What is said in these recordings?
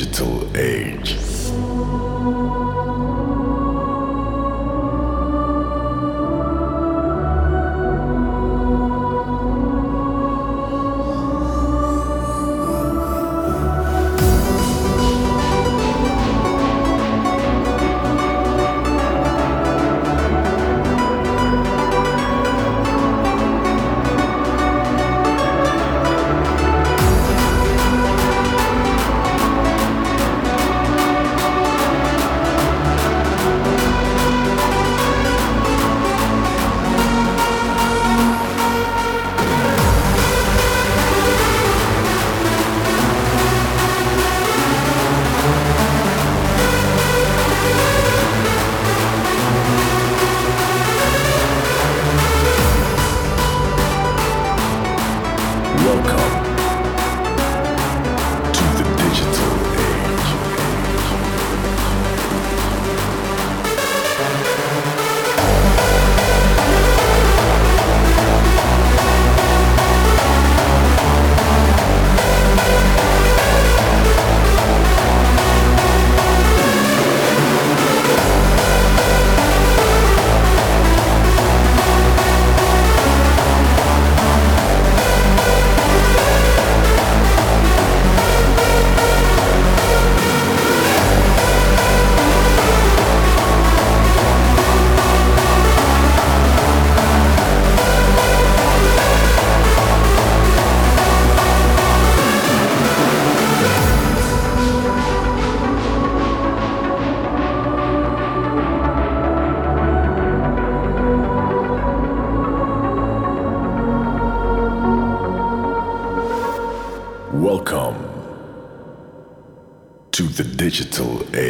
digital digital age.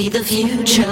See the future.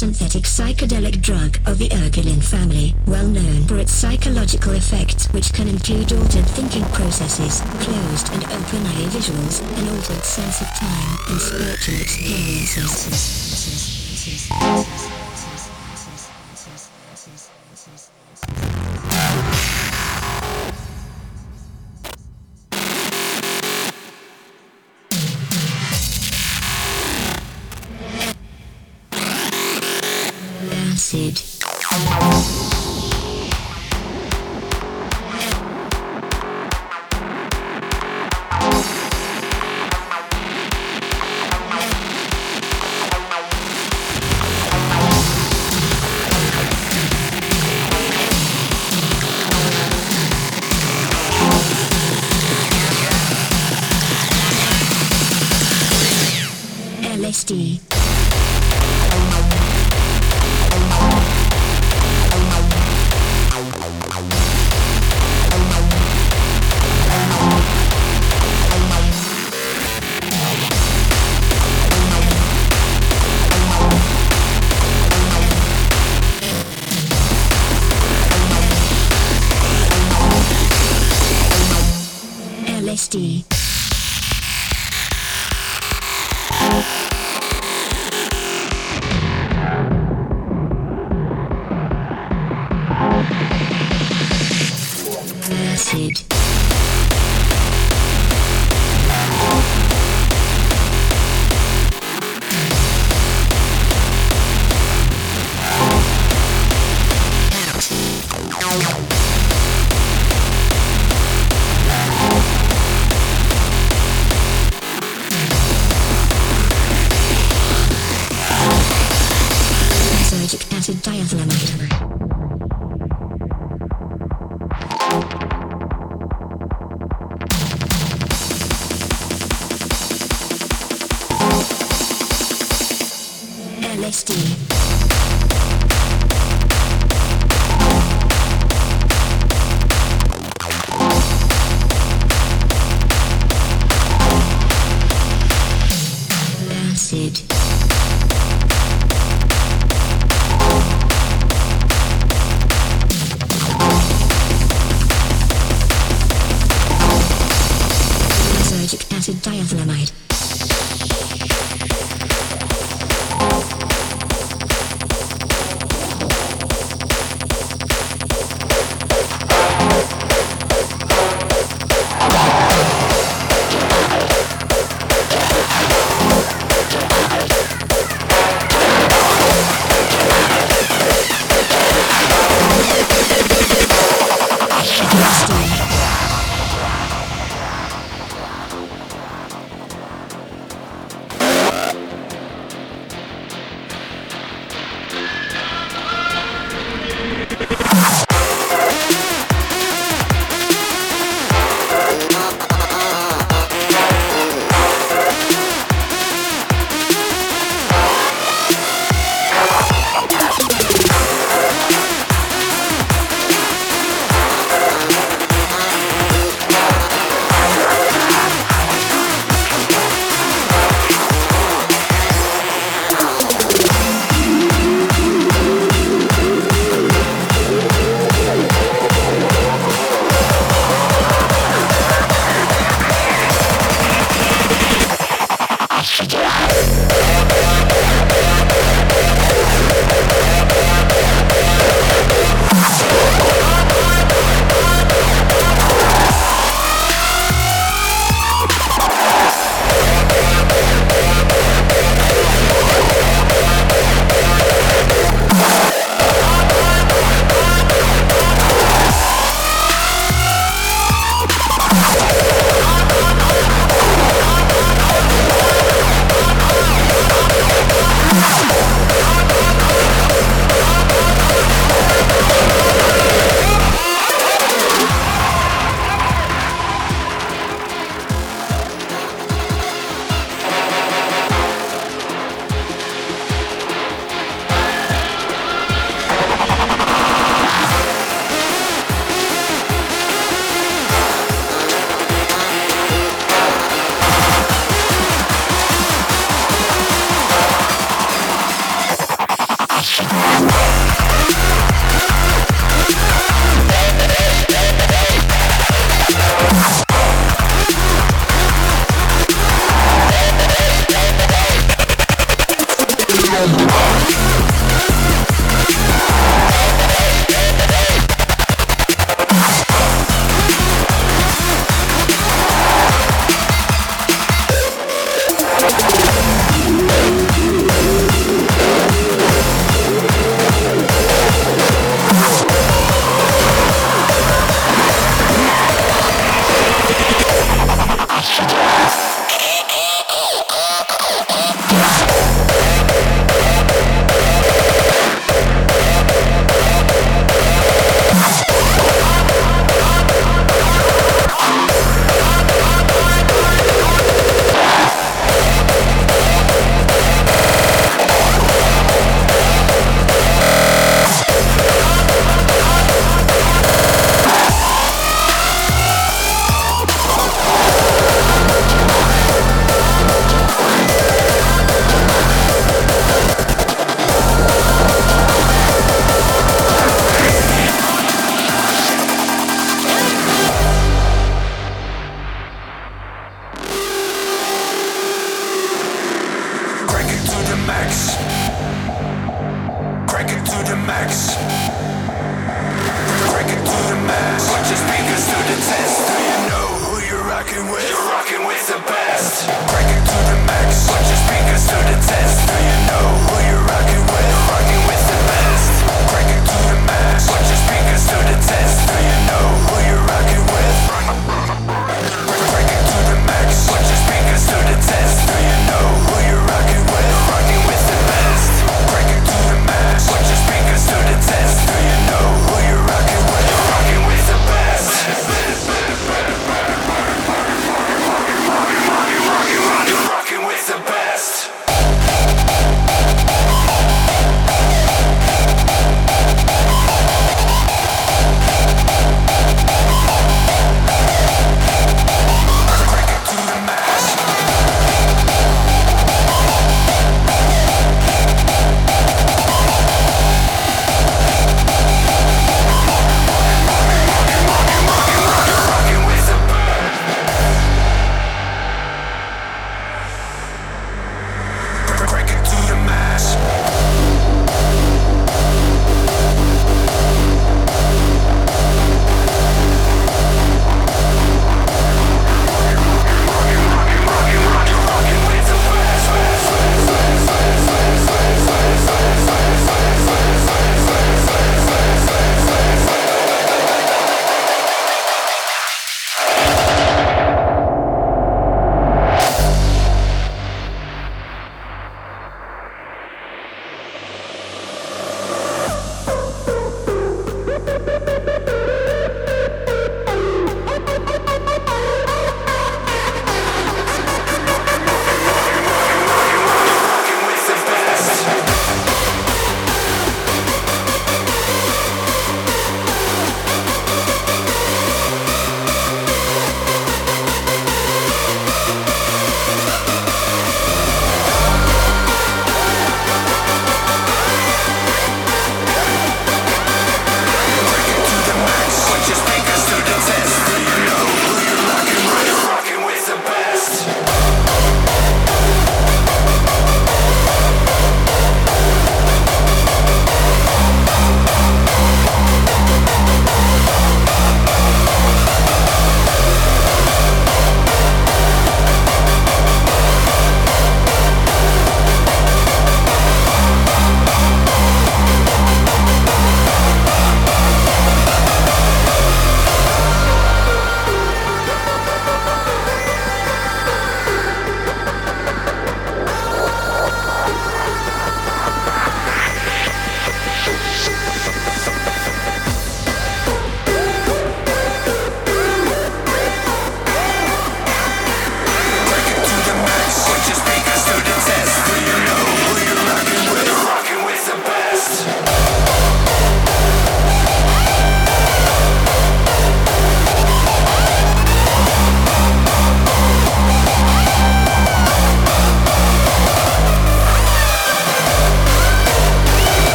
Semi-synthetic psychedelic drug of the ergoline family, well known for its psychological effects which can include altered thinking processes, closed and open eye visuals, an altered sense of time, and spiritual experiences.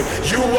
You